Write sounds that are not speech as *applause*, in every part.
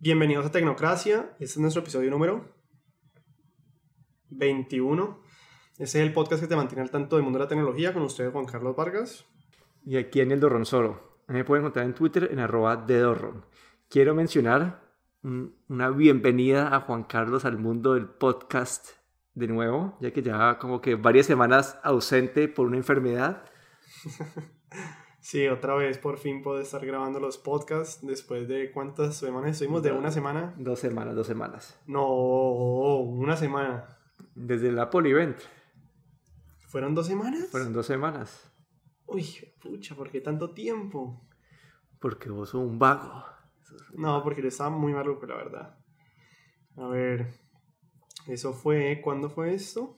Bienvenidos a Tecnocracia. Este es nuestro episodio número 21. Este es el podcast que te mantiene al tanto del mundo de la tecnología con ustedes, Juan Carlos Vargas. Y aquí en el Dorron Solo. Me pueden encontrar en Twitter en arroba de Dorron. Quiero mencionar una bienvenida a Juan Carlos al mundo del podcast de nuevo, ya que ya como que varias semanas ausente por una enfermedad. *laughs* Sí, otra vez por fin puedo estar grabando los podcasts después de cuántas semanas estuvimos, de una semana. Dos semanas, dos semanas. No, una semana. Desde el Apple Event. ¿Fueron dos semanas? Fueron dos semanas. Uy, pucha, ¿por qué tanto tiempo? Porque vos sos un vago. No, porque le estaba muy maluco, la verdad. A ver, eso fue, ¿cuándo fue esto?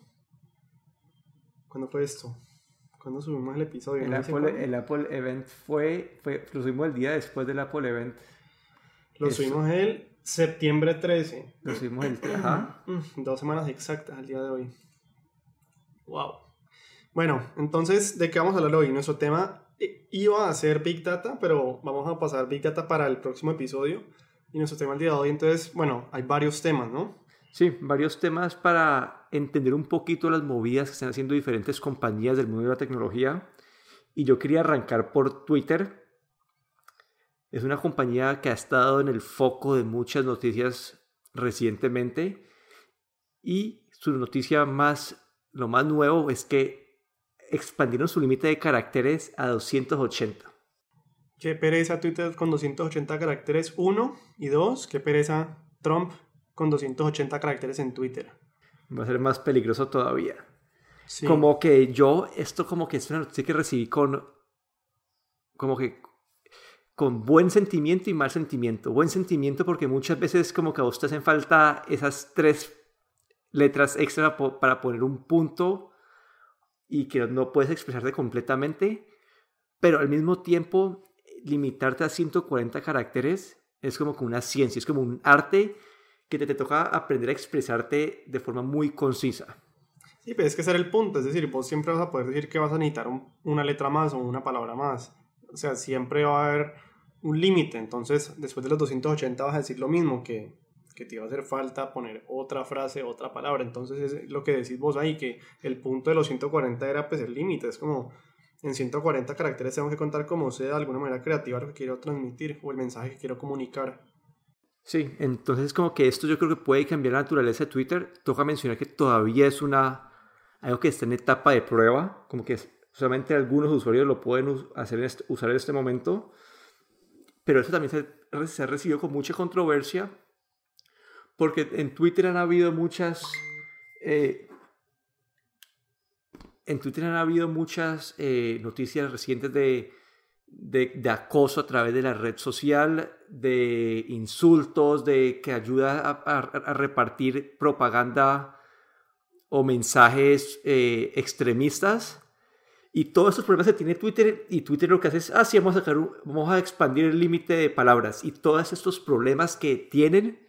¿Cuándo fue esto? ¿Cuándo subimos el episodio? El, Apple, el Apple, Event fue, fue, lo subimos el día después del Apple Event. Lo subimos el septiembre 13. Lo subimos el... Ajá. *clears throat* Mm, dos semanas exactas al día de hoy. Wow. Bueno, entonces, ¿de qué vamos a hablar hoy? Nuestro tema eh, iba a ser Big Data, pero vamos a pasar Big Data para el próximo episodio. Y nuestro tema el día de hoy, entonces, bueno, hay varios temas, ¿no? Sí, varios temas para entender un poquito las movidas que están haciendo diferentes compañías del mundo de la tecnología. Y yo quería arrancar por Twitter. Es una compañía que ha estado en el foco de muchas noticias recientemente. Y su noticia más, lo más nuevo es que expandieron su límite de caracteres a 280. Qué pereza Twitter con 280 caracteres, uno. Y dos, qué pereza Trump con 280 caracteres en Twitter. Va a ser más peligroso todavía. Como que yo, esto como que es una noticia que recibí con, como que, con buen sentimiento y mal sentimiento. Buen sentimiento porque muchas veces como que a vos te hacen falta esas tres letras extra para poner un punto y que no puedes expresarte completamente, pero al mismo tiempo limitarte a 140 caracteres es como que una ciencia, es como un arte que te, toca aprender a expresarte de forma muy concisa. Sí, pero es que ese el punto, es decir, vos siempre vas a poder decir que vas a necesitar una letra más o una palabra más. O sea, siempre va a haber un límite, entonces después de los 280 vas a decir lo mismo, que, que te iba a hacer falta poner otra frase, otra palabra. Entonces es lo que decís vos ahí, que el punto de los 140 era pues el límite, es como en 140 caracteres tengo que contar como sea de alguna manera creativa lo que quiero transmitir o el mensaje que quiero comunicar. Sí, entonces como que esto yo creo que puede cambiar la naturaleza de Twitter. Toca mencionar que todavía es una algo que está en etapa de prueba, como que solamente algunos usuarios lo pueden hacer usar en este momento, pero eso también se, se, ha recibido con mucha controversia, porque en Twitter han habido muchas... Eh, en Twitter han habido muchas eh, noticias recientes de de, acoso a través de la red social, de insultos, de que ayuda a, repartir propaganda o mensajes eh, extremistas. Y todos estos problemas se tiene Twitter y Twitter lo que hace es, ah, sí, vamos a, sacar, vamos a expandir el límite de palabras. Y todos estos problemas que tienen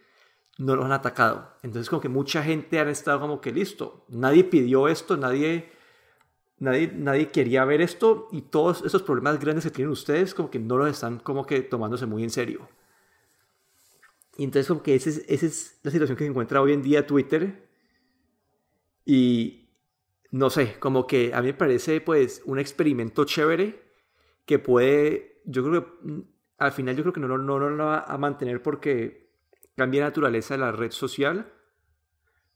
no los han atacado. Entonces como que mucha gente han estado como que listo. Nadie pidió esto, nadie Nadie, nadie quería ver esto y todos esos problemas grandes que tienen ustedes como que no los están como que tomándose muy en serio. Y entonces como que esa es, esa es la situación que se encuentra hoy en día Twitter. Y no sé, como que a mí me parece pues un experimento chévere que puede, yo creo que mm, al final yo creo que no, no, no, lo va a mantener porque cambia la naturaleza de la red social.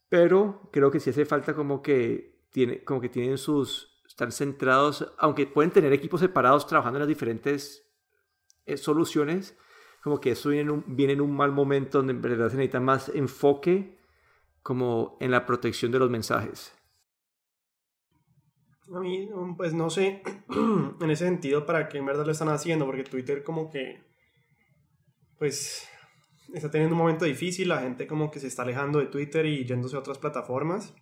Pero creo que sí hace falta como que, tiene, como que tienen sus, están centrados, aunque pueden tener equipos separados trabajando en las diferentes eh, soluciones, como que eso viene en, un, mal momento donde en verdad se necesita más enfoque como en la protección de los mensajes. A mí, pues no sé *clears throat* en ese sentido para qué en verdad lo están haciendo, porque Twitter como que, pues, está teniendo un momento difícil, la gente como que se está alejando de Twitter y yéndose a otras plataformas.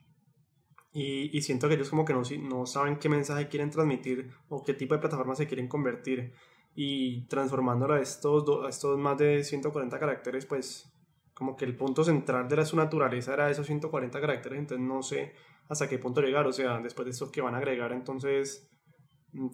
Y, y, siento que ellos como que no, no saben qué mensaje quieren transmitir o qué tipo de plataforma se quieren convertir. Y transformándolo a estos, a estos más de 140 caracteres, pues como que el punto central de su naturaleza era esos 140 caracteres, entonces no sé hasta qué punto llegar. O sea, después de esto que van a agregar entonces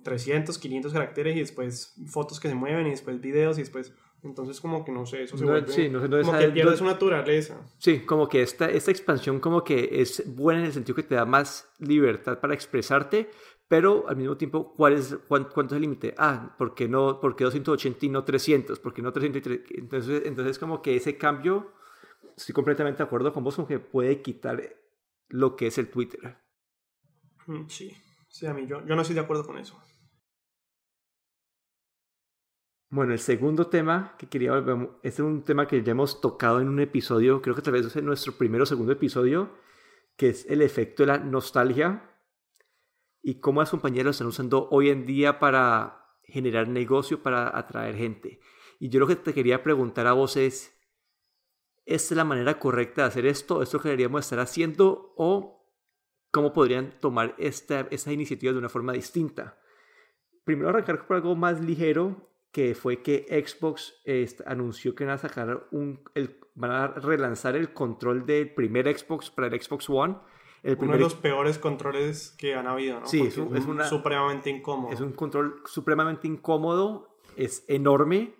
300, 500 caracteres y después fotos que se mueven y después videos y después Entonces como que no sé, eso se No, vuelve... sí, no no como que pierde su naturaleza. Sí, como que esta, esta expansión como que es buena en el sentido que te da más libertad para expresarte, pero al mismo tiempo, ¿cuál es, cuán- ¿cuánto es el límite? Ah, ¿por qué, no, ¿por qué 280 y no 300? ¿Por qué no 303? Entonces, entonces como que ese cambio, estoy completamente de acuerdo con vos, como que puede quitar lo que es el Twitter. Mm, Sí, sí, a mí yo, yo no estoy de acuerdo con eso. Bueno, el segundo tema que quería volver, este es un tema que ya hemos tocado en un episodio, creo que tal vez es en nuestro primero o segundo episodio, que es el efecto de la nostalgia y cómo las compañías lo están usando hoy en día para generar negocio, para atraer gente. Y yo lo que te quería preguntar a vos es, ¿esta es la manera correcta de hacer esto? ¿Esto que deberíamos estar haciendo? ¿O cómo podrían tomar esta, esta iniciativa de una forma distinta? Primero arrancar por algo más ligero, que fue que Xbox este, anunció que van a sacar un, el, van a relanzar el control del primer Xbox para el Xbox One. El Uno de los peores controles que han habido, ¿no? Sí, Porque es un- es una- supremamente incómodo. es un control supremamente incómodo, es enorme.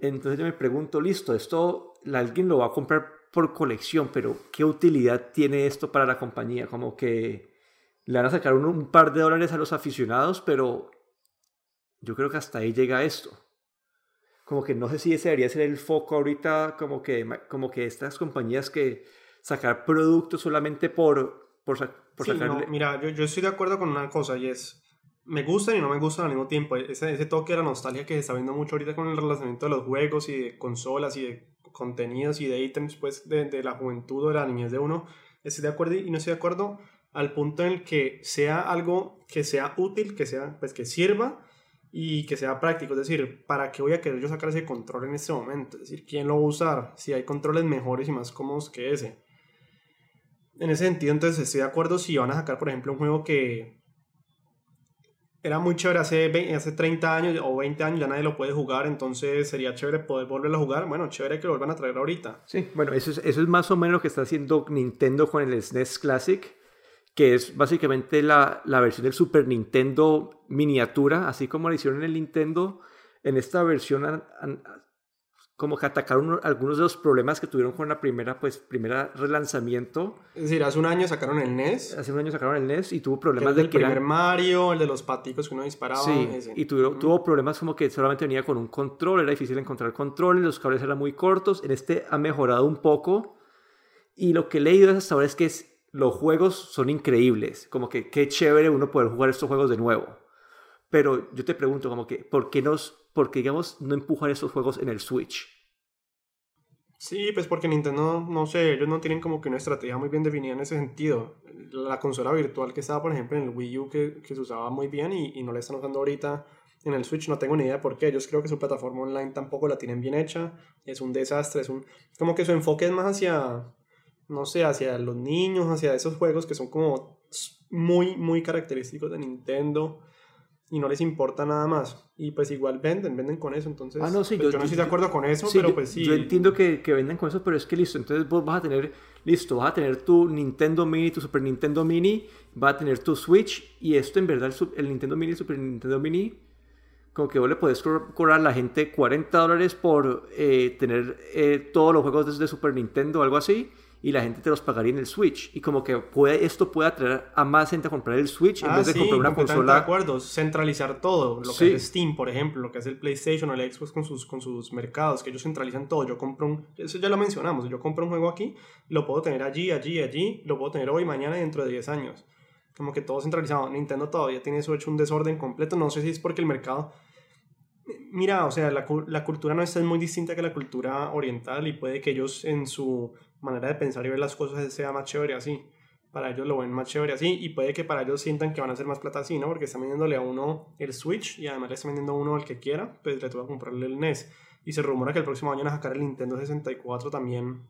Entonces yo me pregunto, listo, esto alguien lo va a comprar por colección, pero ¿qué utilidad tiene esto para la compañía? Como que le van a sacar un, un par de dólares a los aficionados, pero yo creo que hasta ahí llega esto. Como que no sé si ese debería ser el foco ahorita, como que, como que estas compañías que sacar productos solamente por, por, por Sí, sacarle... no, mira, yo, yo estoy de acuerdo con una cosa y es, me gustan y no me gustan al mismo tiempo. Ese, ese toque de la nostalgia que se está viendo mucho ahorita con el relacionamiento de los juegos y de consolas y de contenidos y de ítems pues, de, de la juventud o de la niñez de uno, estoy de acuerdo y no estoy de acuerdo al punto en el que sea algo que sea útil, que sea, pues que sirva y que sea práctico. Es decir, ¿para qué voy a querer yo sacar ese control en este momento? Es decir, ¿quién lo va a usar? Si hay controles mejores y más cómodos que ese. En ese sentido, entonces estoy de acuerdo si van a sacar, por ejemplo, un juego que era muy chévere hace, hace 30 años o 20 años, ya nadie lo puede jugar, entonces sería chévere poder volverlo a jugar. Bueno, chévere que lo vuelvan a traer ahorita. Sí, bueno, eso es, eso es más o menos lo que está haciendo Nintendo con el SNES Classic, que es básicamente la, la versión del Super Nintendo miniatura, así como lo hicieron en el Nintendo. En esta versión como que atacaron uno- algunos de los problemas que tuvieron con la primera, pues, primera relanzamiento. Es decir, hace un año sacaron el NES, Hace un año sacaron el NES y tuvo que problemas el de del que primer eran- Mario, el de los paticos que uno disparaba. Sí, ese. y tuvo, tuvo problemas como que solamente venía con un control, era difícil encontrar controles, los cables eran muy cortos. En este ha mejorado un poco. Y lo que he leído hasta ahora es que es- los juegos son increíbles. Como que qué chévere uno poder jugar estos juegos de nuevo. Pero yo te pregunto, como que, ¿por qué, nos, por qué digamos, no empujar estos juegos en el Switch? Sí, pues porque Nintendo, no sé, ellos no tienen como que una estrategia muy bien definida en ese sentido. La consola virtual que estaba, por ejemplo, en el Wii U, que, que se usaba muy bien y, y no la están usando ahorita en el Switch, no tengo ni idea de por qué. Ellos creo que su plataforma online tampoco la tienen bien hecha. Es un desastre, es un... Como que su enfoque es más hacia, no sé, hacia los niños, hacia esos juegos que son como muy, muy característicos de Nintendo y no les importa nada más. Y pues igual venden, venden con eso. Entonces, Ah, no, sí, pues, yo- yo, no yo- estoy de acuerdo con eso, Sí, pero pues sí. yo entiendo que, que vendan con eso, pero es que listo, entonces vos vas a tener, listo, vas a tener tu Nintendo Mini, tu Super Nintendo Mini, vas a tener tu Switch, y esto en verdad, el, Nintendo Mini, el Super Nintendo Mini, como que vos le podés co- cobrar a la gente 40 dólares por eh, tener eh, todos los juegos desde Super Nintendo o algo así, y la gente te los pagaría en el Switch, y como que puede, esto puede atraer a más gente a comprar el Switch en Ah, vez de sí, comprar una consola. de acuerdo. Centralizar todo. Lo que Sí. hace Steam, por ejemplo, lo que hace el PlayStation o el Xbox con sus, con sus mercados, que ellos centralizan todo. Yo compro un. Eso ya lo mencionamos. Yo compro un juego aquí, lo puedo tener allí, allí, allí, lo puedo tener hoy, mañana y dentro de 10 años. Como que todo centralizado. Nintendo todavía tiene eso hecho un desorden completo. No sé si es porque el mercado. Mira, o sea, la, la cultura nuestra es muy distinta que la cultura oriental y puede que ellos en su manera de pensar y ver las cosas sea más chévere así. Para ellos lo ven más chévere así y puede que para ellos sientan que van a hacer más plata así, ¿no? Porque están vendiéndole a uno el Switch y además le están vendiendo a uno al que quiera, pues le toca comprarle el NES. Y se rumora que el próximo año van a sacar el Nintendo 64 también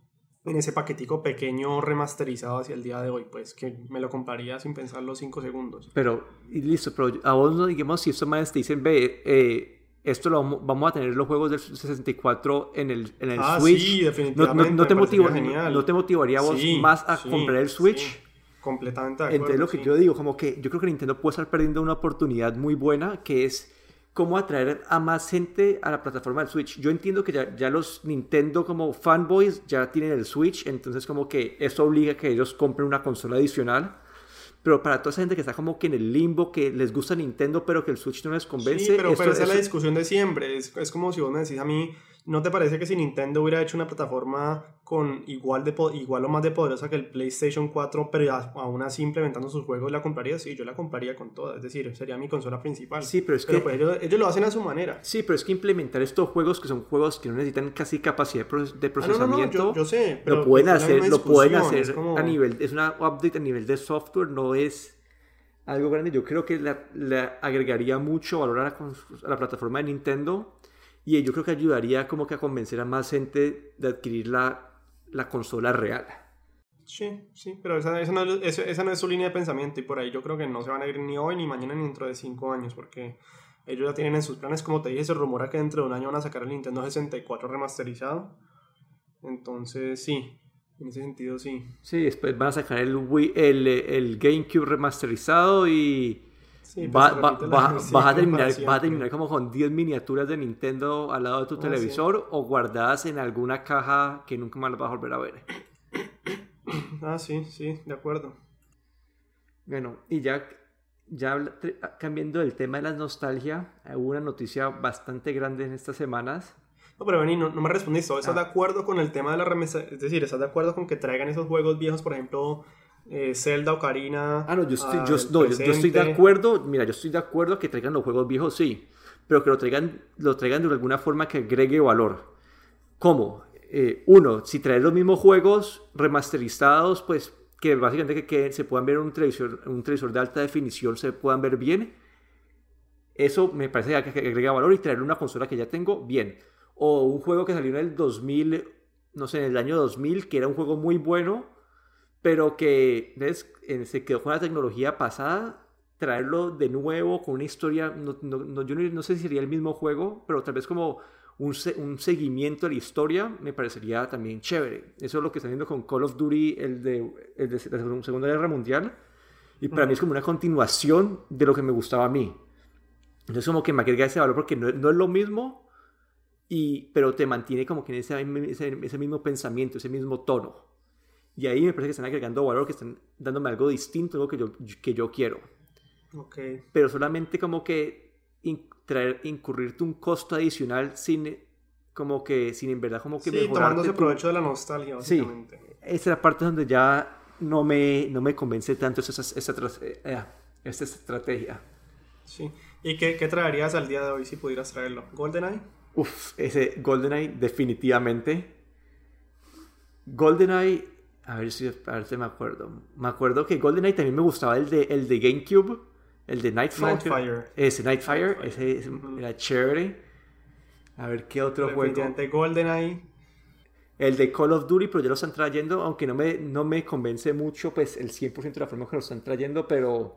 en ese paquetico pequeño remasterizado hacia el día de hoy, pues que me lo compraría sin pensarlo 5 segundos. Pero, y listo, pero a vos digamos si estos manes te dicen, ve, eh, esto lo vamos- vamos a tener los juegos del 64 en el, en el Ah, Switch. sí, no, definitivamente. no, no te me parecería motiva- genial. no te motivaría vos Sí, más a sí, comprar el Switch. completamente de acuerdo. Entonces lo que yo digo, como que yo creo que Nintendo puede estar perdiendo una oportunidad muy buena, que es cómo atraer a más gente a la plataforma del Switch. Yo entiendo que ya, ya, los Nintendo como fanboys ya tienen el Switch, entonces como que eso obliga a que ellos compren una consola adicional. Pero para toda esa gente que está como que en el limbo, que les gusta Nintendo, pero que el Switch no les convence. Sí, pero, esa es la discusión de siempre. Es, es como si vos me decís a mí, ¿No te parece que si Nintendo hubiera hecho una plataforma con igual, de, igual o más de poderosa que el PlayStation 4, pero aún así implementando sus juegos, la compraría? Sí, yo la compraría con toda. Es decir, sería mi consola principal. Sí, pero es que. Pues, ellos, lo hacen a su manera. Sí, pero es que implementar estos juegos que son juegos que no necesitan casi capacidad de procesamiento. Ah, no, no, yo, sé. Pero lo pueden hacer, lo pueden hacer a nivel. Es una update a nivel de software, no es algo grande. Yo creo que le, agregaría mucho valor a la, a la plataforma de Nintendo y yo creo que ayudaría como que a convencer a más gente de adquirir la, la consola real. Sí, sí, pero esa, esa, no, esa, no, es su línea de pensamiento y por ahí yo creo que no se van a ir ni hoy, ni mañana, ni dentro de cinco años, porque ellos ya tienen en sus planes, como te dije, se rumora que dentro de un año van a sacar el Nintendo 64 remasterizado. Entonces, sí, en ese sentido, sí. Sí, después van a sacar el, Wii, el, el GameCube remasterizado y pues, *laughs* vas, a terminar, a terminar como con 10 miniaturas de Nintendo al lado de tu ah, televisor o guardadas en alguna caja que nunca más las vas a volver a ver. *coughs* Ah, sí, sí, de acuerdo. Bueno, y ya, ya cambiando el tema de la nostalgia, hubo una noticia bastante grande en estas semanas. No, pero Benny, no, me respondiste. ¿Estás de ah. acuerdo con el tema de la remesa? Es decir, ¿estás de acuerdo con que traigan esos juegos viejos, por ejemplo, eh, Zelda, Ocarina. Ah, no, yo estoy, yo, estoy de acuerdo. Mira, yo estoy de acuerdo que traigan los juegos viejos, sí. Pero que lo traigan, lo traigan de alguna forma que agregue valor. ¿Cómo? Eh, uno, si traes los mismos juegos remasterizados, pues que básicamente que, se puedan ver en un televisor, un televisor de alta definición, se puedan ver bien. Eso me parece que agrega valor y traer una consola que ya tengo, bien. O un juego que salió en el 2000, no sé, en el año 2000, que era un juego muy bueno, pero que ¿ves? se quedó con la tecnología pasada, traerlo de nuevo con una historia, no, no, yo no, sé si sería el mismo juego, pero tal vez como un, un, seguimiento de la historia me parecería también chévere. Eso es lo que está haciendo con Call of Duty, el de, el de la Segunda Guerra Mundial, y para mí es como una continuación de lo que me gustaba a mí. Entonces como que me agrega ese valor porque no, no es lo mismo, y, pero te mantiene como que en ese, ese, ese mismo pensamiento, ese mismo tono. Y ahí me parece que están agregando valor, que están dándome algo distinto, algo que yo, que yo quiero. Okay. Pero solamente como que traer, incurrirte un costo adicional sin, como que, sin en verdad como que sí, tomándose provecho de la nostalgia, básicamente. Sí, esa es la parte donde ya no me, no me convence tanto esa, esa, eh, esa, estrategia. Sí. ¿Y qué, qué, traerías al día de hoy si pudieras traerlo? ¿GoldenEye? Uf, ese GoldenEye definitivamente. GoldenEye a ver si, a ver si me acuerdo. Me acuerdo que GoldenEye también me gustaba el de, el de GameCube, el de Nightfire. Nightfire. Ese Nightfire, ese, era chévere. A ver qué otro juego. de GoldenEye. El de Call of Duty, pero ya lo están trayendo, aunque no me, no me convence mucho, pues el 100% de la forma que lo están trayendo, pero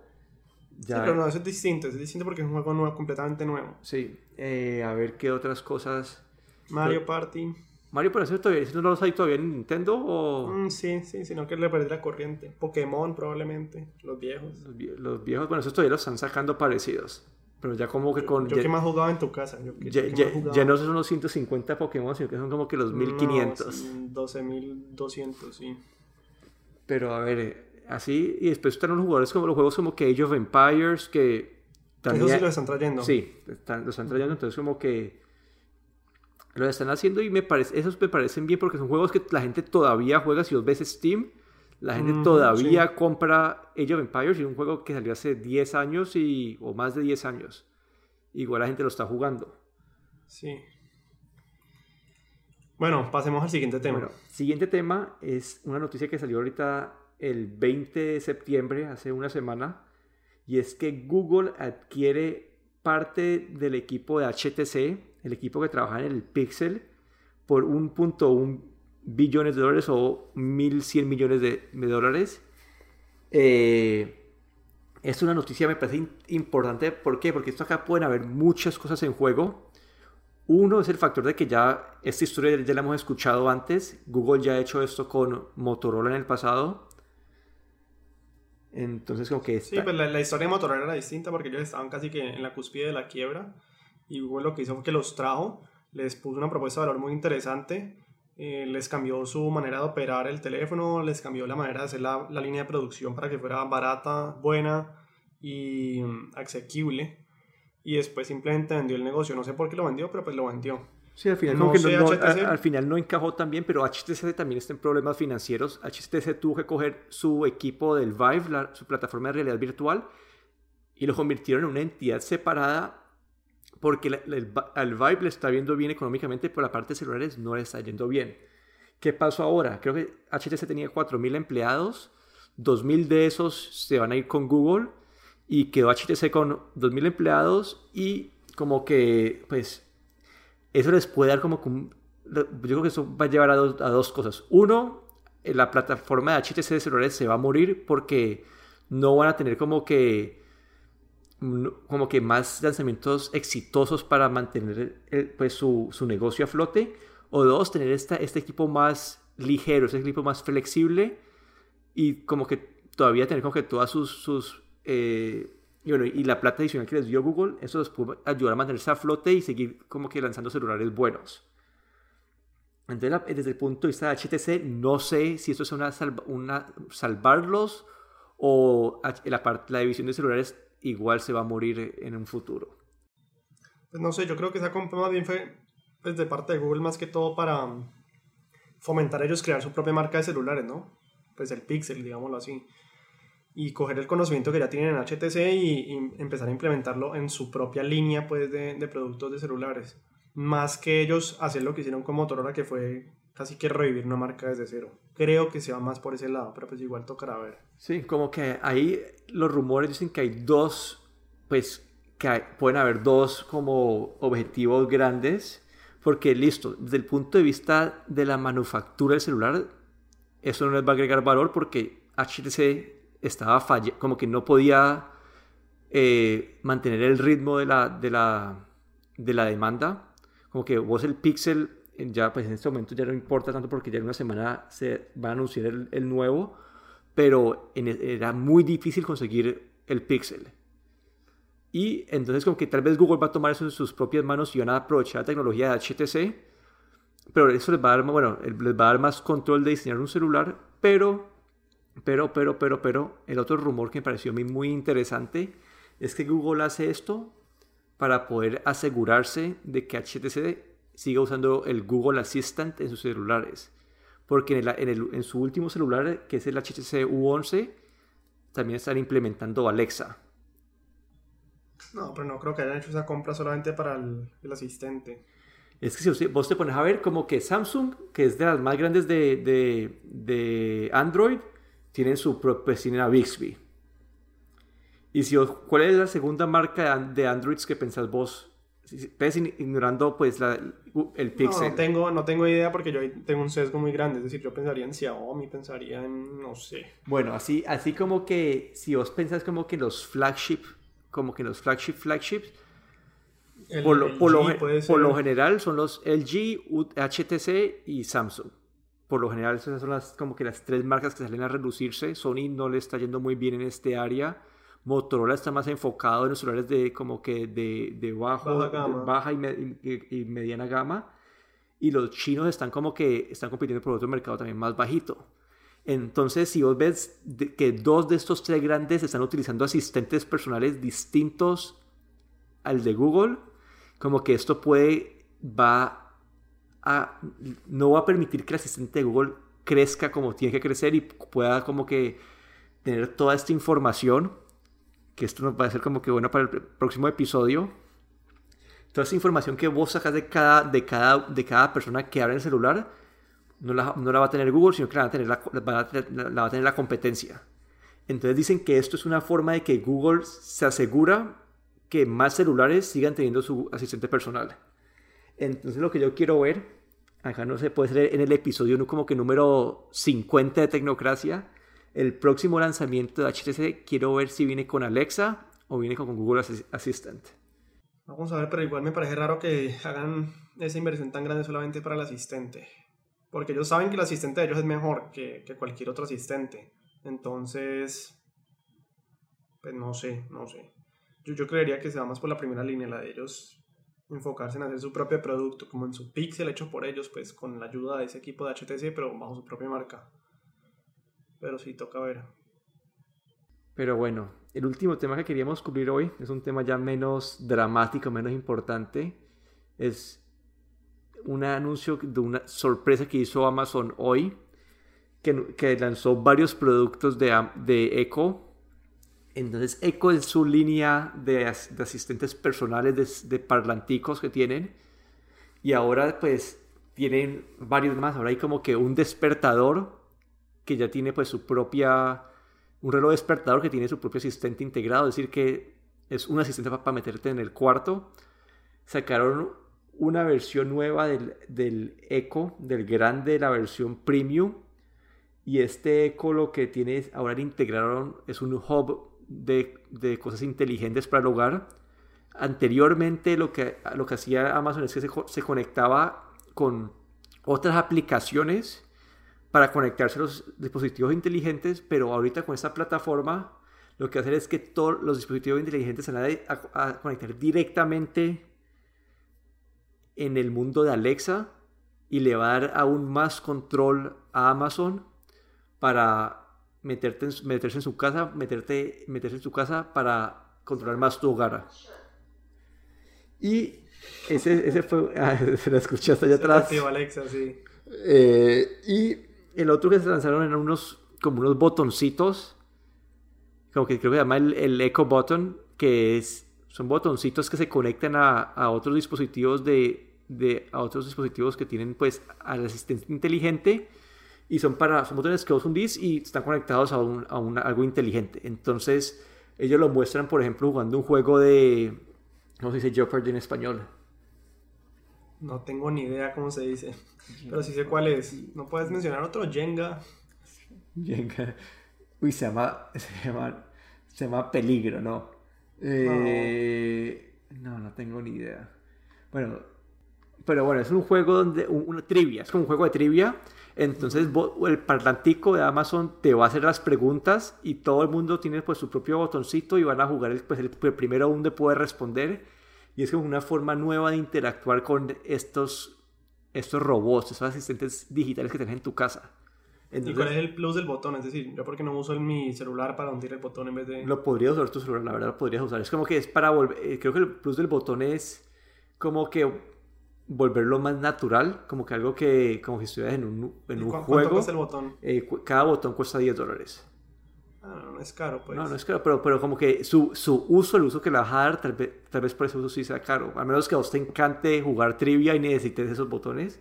ya... Sí, pero no, eso es distinto, es distinto porque es un juego nuevo, completamente nuevo. Sí, eh, a ver qué otras cosas. Mario Party. Mario por eso todavía, no lo hay todavía en Nintendo o... Mm, sí, sí, sino que le perdí la corriente. Pokémon probablemente, los viejos. Los, viejos, bueno, esos todavía los están sacando parecidos. Pero ya como que con... Yo, que más jugaba en tu casa. Yo, ya, no son los 150 Pokémon, sino que son como que los 1500. No, 12.200, sí. Pero a ver, eh, así, y después están los jugadores como los juegos como que Age of Empires, que... También, Eso sí lo están trayendo. Sí, están, están trayendo, entonces como que lo están haciendo y me parece, esos me parecen bien porque son juegos que la gente todavía juega. Si vos ves Steam, la gente todavía compra Age of Empires y un juego que salió hace 10 años y, o más de 10 años. Igual la gente lo está jugando. Sí. Bueno, pasemos al siguiente tema. Bueno, siguiente tema es una noticia que salió ahorita el 20 de septiembre, hace una semana, y es que Google adquiere parte del equipo de HTC, el equipo que trabaja en el Pixel, por 1.1 billones de dólares o 1.100 millones de, dólares. Eh, es una noticia, me parece importante. ¿Por qué? Porque esto acá pueden haber muchas cosas en juego. Uno es el factor de que ya esta historia ya la hemos escuchado antes. Google ya ha hecho esto con Motorola en el pasado. Entonces, como que... Sí, pues la, la, historia de Motorola era distinta porque ellos estaban casi que en la cúspide de la quiebra y Google lo que hizo fue que los trajo, les puso una propuesta de valor muy interesante, eh, les cambió su manera de operar el teléfono, les cambió la manera de hacer la, la línea de producción para que fuera barata, buena y mm, asequible. Y después simplemente vendió el negocio. No sé por qué lo vendió, pero pues lo vendió. Sí, al final, No como que sé, no- no- a- al final no encajó tan bien, pero HTC también está en problemas financieros. HTC tuvo que coger su equipo del Vive, la- su plataforma de realidad virtual, y lo convirtieron en una entidad separada porque el, Va- al Vive le está viendo bien económicamente, pero la parte de celulares no le está yendo bien. ¿Qué pasó ahora? Creo que HTC tenía 4.000 empleados, 2.000 de esos se van a ir con Google y quedó HTC con 2.000 empleados y como que pues eso les puede dar como yo creo que eso va a llevar a dos, cosas. Uno, eh, la plataforma de HTC de celulares se va a morir porque no van a tener como que como que más lanzamientos exitosos para mantener el- pues, su, su negocio a flote. O dos, tener esta, este equipo más ligero, este equipo más flexible y como que todavía tener como que todas sus... sus eh, y, bueno, y la plata adicional que les dio Google, eso les puede ayudar a mantenerse a flote y seguir como que lanzando celulares buenos. Entonces, desde el punto de vista de HTC, no sé si esto es una, salva- una salvarlos o la, part- la división de celulares igual se va a morir en un futuro. Pues no sé, yo creo que esa compra más bien fue pues, de parte de Google más que todo para mm, fomentar a ellos crear su propia marca de celulares, ¿no? Pues el Pixel, digámoslo así. Y coger el conocimiento que ya tienen en HTC y, y empezar a implementarlo en su propia línea pues, de, de productos de celulares. Más que ellos hacer lo que hicieron con Motorola, que fue casi que revivir una marca desde cero. Creo que se va más por ese lado, pero pues igual tocará ver. Sí, como que ahí los rumores dicen que hay dos, pues que hay- pueden haber dos como objetivos grandes, porque listo, desde el punto de vista de la manufactura del celular, eso no les va a agregar valor porque HTC estaba falla, como que no podía eh, mantener el ritmo de la, de la, de la demanda. Como que vos el Pixel, ya pues en este momento ya no importa tanto porque ya en una semana se va a anunciar el, el nuevo, pero en- era muy difícil conseguir el Pixel. Y entonces como que tal vez Google va a tomar eso en sus propias manos y van a aprovechar la tecnología de HTC, pero eso les va a dar, bueno, les va a dar más control de diseñar un celular, pero, pero, pero, pero, pero, el otro rumor que me pareció a mí muy interesante es que Google hace esto para poder asegurarse de que HTC siga usando el Google Assistant en sus celulares. Porque en, el- en el- en su último celular, que es el HTC U11, también están implementando Alexa. No, pero no creo que hayan hecho esa compra solamente para el, el asistente. Es que si usted- vos te pones a ver como que Samsung, que es de las más grandes de, de- de Android, tienen su propia, pues a Bixby. Y si ¿cuál es la segunda marca de Androids que pensás vos? Ignorando pues la- el No, Pixel. no tengo, no tengo idea porque yo tengo un sesgo muy grande. Es decir, yo pensaría en Xiaomi, pensaría en, no sé. Bueno, así, así como que si vos pensás como que los flagship, como que los flagship flagships, El- por lo, por lo por lo general son los LG, HTC y Samsung. Por lo general esas son las, como que las tres marcas que salen a reducirse. Sony no le está yendo muy bien en este área. Motorola está más enfocado en los celulares de como que de, de bajo, Baja de gama. baja y, me- y- y mediana gama. Y los chinos están como que están compitiendo por otro mercado también más bajito. Entonces, si vos ves de- que dos de estos tres grandes están utilizando asistentes personales distintos al de Google, como que esto puede, va a, no va a permitir que el asistente de Google crezca como tiene que crecer y pueda como que tener toda esta información, que esto nos va a ser como que bueno para el próximo episodio. Toda esta información que vos sacas de cada, de cada, de cada persona que abre el celular, no la, no la va a tener Google, sino que la va a tener la, la va a tener- la competencia. Entonces dicen que esto es una forma de que Google se asegura que más celulares sigan teniendo su asistente personal. Entonces lo que yo quiero ver, acá no se puede ser en el episodio como que número 50 de Tecnocracia, el próximo lanzamiento de HTC, quiero ver si viene con Alexa o viene con Google Assi- Assistant. Vamos a ver, pero igual me parece raro que hagan esa inversión tan grande solamente para el asistente. Porque ellos saben que el asistente de ellos es mejor que, que cualquier otro asistente. Entonces, pues no sé, no sé. Yo, yo creería que se va más por la primera línea, la de ellos enfocarse en hacer su propio producto, como en su pixel hecho por ellos, pues con la ayuda de ese equipo de HTC, pero bajo su propia marca. Pero sí, toca ver. Pero bueno, el último tema que queríamos cubrir hoy es un tema ya menos dramático, menos importante. Es un anuncio de una sorpresa que hizo Amazon hoy, que, que lanzó varios productos de, de Echo. Entonces, Echo es su línea de, asistentes personales, de, de, parlanticos que tienen. Y ahora, pues, tienen varios más. Ahora hay como que un despertador que ya tiene, pues, su propia un reloj despertador que tiene su propio asistente integrado, es decir, que es un asistente para meterte en el cuarto. Sacaron una versión nueva del, del Echo, del grande, la versión premium. Y este Echo lo que tiene, ahora integraron, es un hub de, de, cosas inteligentes para el hogar. Anteriormente lo que, lo que hacía Amazon es que se conectaba con otras aplicaciones para conectarse a los dispositivos inteligentes, pero ahorita con esta plataforma lo que hacer es que todos los dispositivos inteligentes se van a, a, conectar directamente en el mundo de Alexa y le va a dar aún más control a Amazon para meterte en, meterse en su casa, meterte, meterse en su casa para controlar más tu hogar. Y ese, ese fue, *laughs* ah, se la escuchaste allá atrás. Alexa, sí. Eh, y el otro que se lanzaron eran unos, como unos botoncitos, como que creo que se llama el, el Echo Button, que es, son botoncitos que se conectan a, otros dispositivos de, a otros dispositivos que tienen pues al asistente inteligente y son para, son botones que vos hundís y están conectados a, un, a un, algo inteligente. Entonces, ellos lo muestran, por ejemplo, jugando un juego de, ¿cómo se dice Jeopardy en español? No tengo ni idea cómo se dice. *laughs* Pero sí sé cuál es. ¿No puedes mencionar otro? Jenga. *laughs* Jenga. Uy, se llama. *laughs* Se llama. Se llama Peligro, ¿no? Eh, no. no, tengo ni idea. Bueno. Pero bueno, es un juego donde. Una trivia. Es como un juego de trivia. Entonces el parlantico de Amazon te va a hacer las preguntas y todo el mundo tiene pues su propio botoncito y van a jugar el, pues, el primero donde puede responder y es como una forma nueva de interactuar con estos, estos robots, estos asistentes digitales que tienes en tu casa. Entonces, ¿Y cuál es el plus del botón? Es decir, yo porque no uso mi celular para hundir el botón en vez de... Lo podrías usar tu celular, la verdad lo podrías usar. Es como que es para volver... Eh, creo que el plus del botón es como que volverlo más natural, como que algo que como si estuvieras en un, en un ¿Cuánto juego. cuesta el botón? Eh, cada botón cuesta 10 dólares. Ah, no, no es caro, pues. No, no es caro, pero, pero como que su, su uso, el uso que le vas a dar, tal vez, tal vez por ese uso sí sea caro. A menos que a vos te encante jugar trivia y necesites esos botones.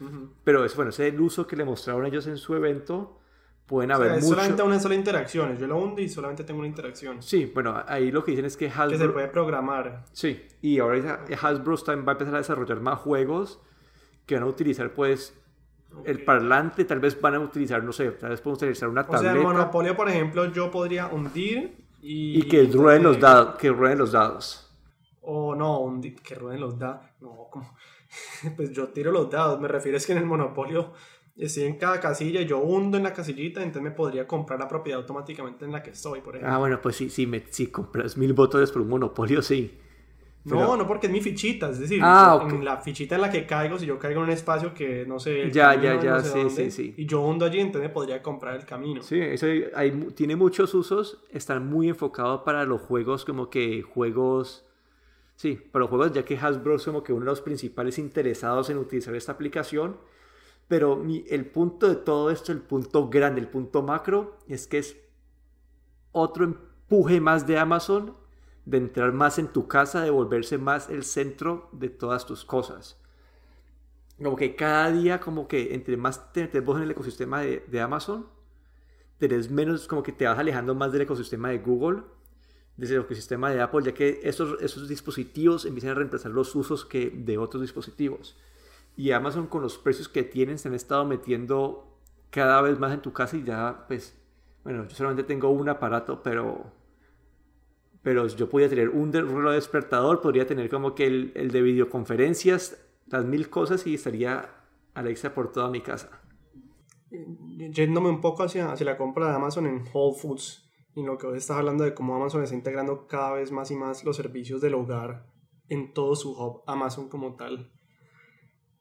Uh -huh. Pero es bueno, ese es el uso que le mostraron ellos en su evento. Pueden haber o sea, es mucho... solamente una sola interacción. Yo lo hundo y solamente tengo una interacción. Sí, bueno, ahí lo que dicen es que Hasbro... Que se puede programar. Sí, y ahora Hasbro va a empezar a desarrollar más juegos que van a utilizar, pues. El parlante tal vez van a utilizar, no sé, tal vez podemos utilizar una tableta. O sea, en Monopolio, por ejemplo, yo podría hundir y... Y que rueden los dados, que rueden los dados. O no, hundir, que rueden los dados. No, como... *laughs* pues yo tiro los dados. Me refiero es que en el Monopolio estoy en cada casilla yo hundo en la casillita, entonces me podría comprar la propiedad automáticamente en la que estoy, por ejemplo. Ah, bueno, pues sí, sí, me, si compras mil botones por un Monopolio, sí. No, Pero... no, porque es mi fichita, es decir, ah, okay. en la fichita en la que caigo, si yo caigo en un espacio que no sé. Ya, camino, ya, ya, no sé sí, dónde, sí, sí. Y yo hundo allí, entonces podría comprar el camino. Sí, eso hay, tiene muchos usos, están muy enfocados para los juegos, como que juegos. Sí, para los juegos, ya que Hasbro es como que uno de los principales interesados en utilizar esta aplicación. Pero mi, el punto de todo esto, el punto grande, el punto macro, es que es otro empuje más de Amazon de entrar más en tu casa, de volverse más el centro de todas tus cosas. Como que cada día, como que entre más te metes vos en el ecosistema de, Amazon, tenés menos, como que te vas alejando más del ecosistema de Google, desde el ecosistema de Apple, ya que esos, esos dispositivos empiezan a reemplazar los usos que de otros dispositivos. Y Amazon con los precios que tienen se han estado metiendo cada vez más en tu casa y ya, pues, bueno, yo solamente tengo un aparato, pero pero yo podría tener un reloj despertador, podría tener como que el, el, de videoconferencias, las mil cosas y estaría Alexa por toda mi casa. Yéndome un poco hacia, hacia la compra de Amazon en Whole Foods y lo que hoy estás hablando de cómo Amazon está integrando cada vez más y más los servicios del hogar en todo su hub Amazon como tal.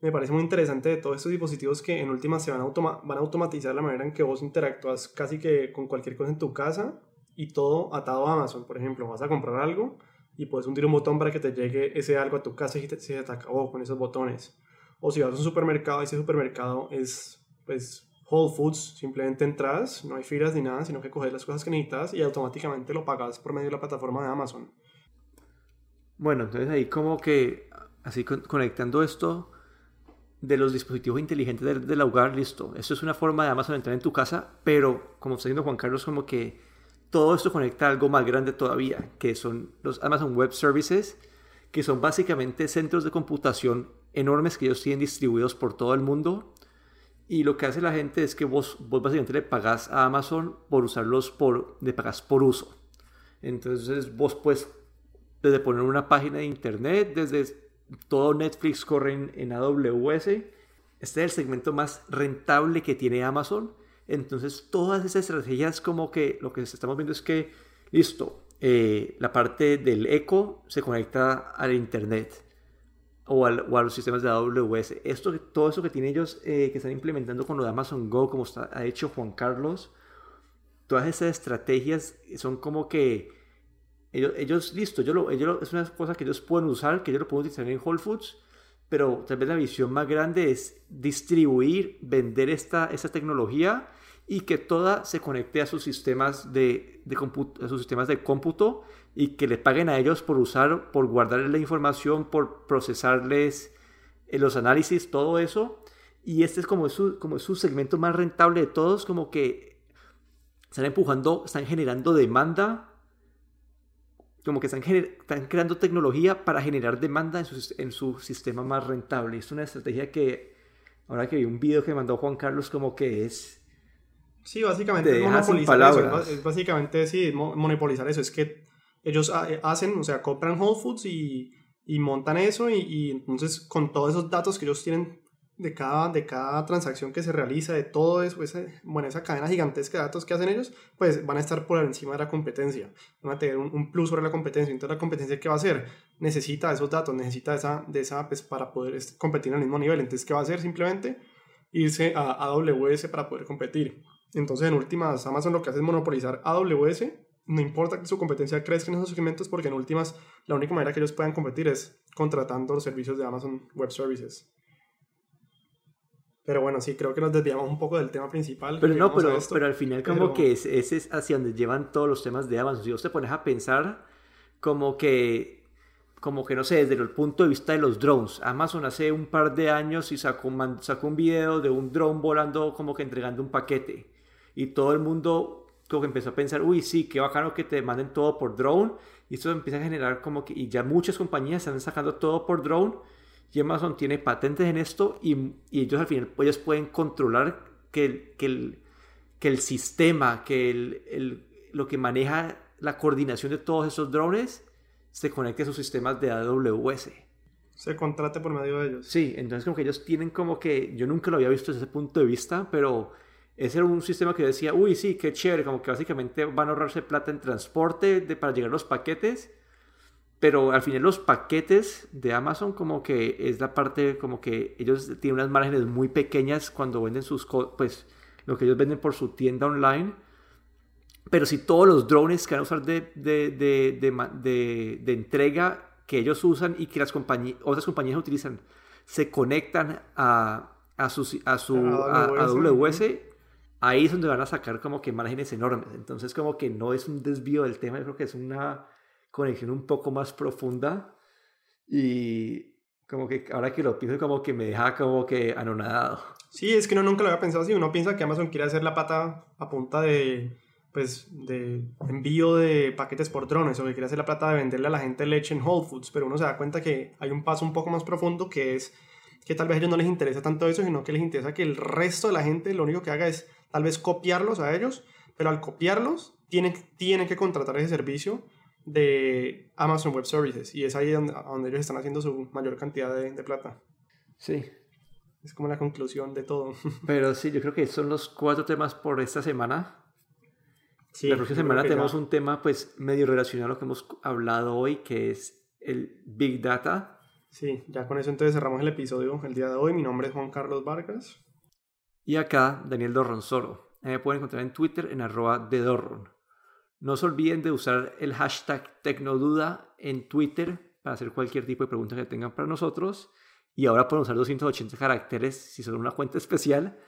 Me parece muy interesante de todos estos dispositivos que en última se van a, van a automatizar la manera en que vos interactúas casi que con cualquier cosa en tu casa y todo atado a Amazon. Por ejemplo, vas a comprar algo y puedes hundir un botón para que te llegue ese algo a tu casa y se te acabó con esos botones. O si vas a un supermercado ese supermercado es pues Whole Foods, simplemente entras, no hay filas ni nada, sino que coges las cosas que necesitas y automáticamente lo pagas por medio de la plataforma de Amazon. Bueno, entonces ahí como que, así conectando esto de los dispositivos inteligentes del, del, hogar, listo. Esto es una forma de Amazon entrar en tu casa, pero como está diciendo Juan Carlos, como que todo esto conecta algo más grande todavía, que son los Amazon Web Services, que son básicamente centros de computación enormes que ellos tienen distribuidos por todo el mundo y lo que hace la gente es que vos, vos básicamente le pagas a Amazon por usarlos, por, le pagas por uso. Entonces vos puedes desde poner una página de internet, desde todo Netflix corre en, AWS. Este es el segmento más rentable que tiene Amazon. Entonces todas esas estrategias como que lo que estamos viendo es que, listo, eh, la parte del eco se conecta al internet o, a los sistemas de AWS. Esto, todo eso que tienen ellos que están implementando con lo de Amazon Go, como está, ha hecho Juan Carlos, todas esas estrategias son como que ellos, ellos listo, yo ellos, es una cosa que ellos pueden usar, que ellos lo pueden utilizar en Whole Foods, pero tal vez la visión más grande es distribuir, vender esta, esta tecnología y que toda se conecte a sus sistemas de, de a sus sistemas de cómputo y que le paguen a ellos por usar, por guardarles la información, por procesarles eh, los análisis, todo eso. Y este es como su, como su segmento más rentable de todos, como que están empujando, están generando demanda, como que están, están creando tecnología para generar demanda en su, en su sistema más rentable. Es una estrategia que, ahora que vi un video que mandó Juan Carlos, como que es... Sí, básicamente es monopolizar eso. Es básicamente sí, monopolizar eso. Es que ellos eh, hacen, o sea, compran Whole Foods y, y montan eso y, y, entonces con todos esos datos que ellos tienen de cada, de cada transacción que se realiza, de todo eso, esa, bueno, esa cadena gigantesca de datos que hacen ellos, pues van a estar por encima de la competencia, van a tener un, plus sobre la competencia. Entonces la competencia ¿qué va a hacer? Necesita esos datos, necesita esa, de esa, pues para poder competir al mismo nivel. Entonces, ¿qué va a hacer? Simplemente irse a AWS para poder competir. Entonces, en últimas, Amazon lo que hace es monopolizar AWS no importa que su competencia crezca en esos segmentos porque en últimas la única manera que ellos puedan competir es contratando los servicios de Amazon Web Services. Pero bueno, sí, creo que nos desviamos un poco del tema principal. Pero no, pero, pero al final como que ese es hacia donde llevan todos los temas de Amazon. Si vos te pones a pensar como que, como que no sé, desde el punto de vista de los drones. Amazon hace un par de años y sacó, sacó un video de un drone volando como que entregando un paquete. Y todo el mundo como que empezó a pensar, uy, sí, qué bacano que te manden todo por drone. Y esto empieza a generar como que, y ya muchas compañías están sacando todo por drone. Y Amazon tiene patentes en esto y, y ellos al final ellos pueden controlar que el, que el, que el sistema, que el, el, lo que maneja la coordinación de todos esos drones se conecte a sus sistemas de AWS. Se contrate por medio de ellos. Sí, entonces como que ellos tienen como que, yo nunca lo había visto desde ese punto de vista, pero ese era un sistema que decía, uy, sí, qué chévere, como que básicamente van a ahorrarse plata en transporte de, para llegar los paquetes, pero al final los paquetes de Amazon como que es la parte, como que ellos tienen unas márgenes muy pequeñas cuando venden sus, pues, lo que ellos venden por su tienda online, pero si todos los drones que van a usar de, de, de, de entrega que ellos usan y que las compañías, otras compañías utilizan, se conectan a, a, su, a su AWS, ahí es donde van a sacar como que márgenes enormes. Entonces como que no es un desvío del tema, yo creo que es una conexión un poco más profunda y como que ahora que lo pienso como que me deja como que anonadado. Sí, es que uno nunca lo había pensado así. Uno piensa que Amazon quiere hacer la pata a punta de, pues, de envío de paquetes por drones o que quiere hacer la plata de venderle a la gente leche en Whole Foods, pero uno se da cuenta que hay un paso un poco más profundo que es que tal vez a ellos no les interesa tanto eso, sino que les interesa que el resto de la gente lo único que haga es tal vez copiarlos a ellos, pero al copiarlos tienen, tienen que contratar ese servicio de Amazon Web Services y es ahí donde, donde ellos están haciendo su mayor cantidad de, de, plata. Sí. Es como la conclusión de todo. *laughs* Pero sí, yo creo que son los cuatro temas por esta semana. Sí, la próxima semana tenemos un tema pues medio relacionado a lo que hemos hablado hoy, que es el Big Data. Sí, ya con eso entonces cerramos el episodio el día de hoy. Mi nombre es Juan Carlos Vargas. Y acá Daniel Dorronsoro. Me pueden encontrar en Twitter en arroba de Dorron. No se olviden de usar el hashtag Tecnoduda en Twitter para hacer cualquier tipo de pregunta que tengan para nosotros. Y ahora pueden usar 280 caracteres si son una cuenta especial.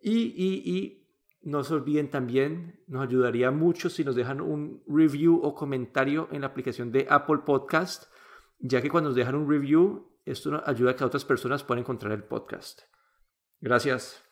Y, y, y no se olviden también, nos ayudaría mucho si nos dejan un review o comentario en la aplicación de Apple Podcast, ya que cuando nos dejan un review, esto ayuda a que otras personas puedan encontrar el podcast. Gracias.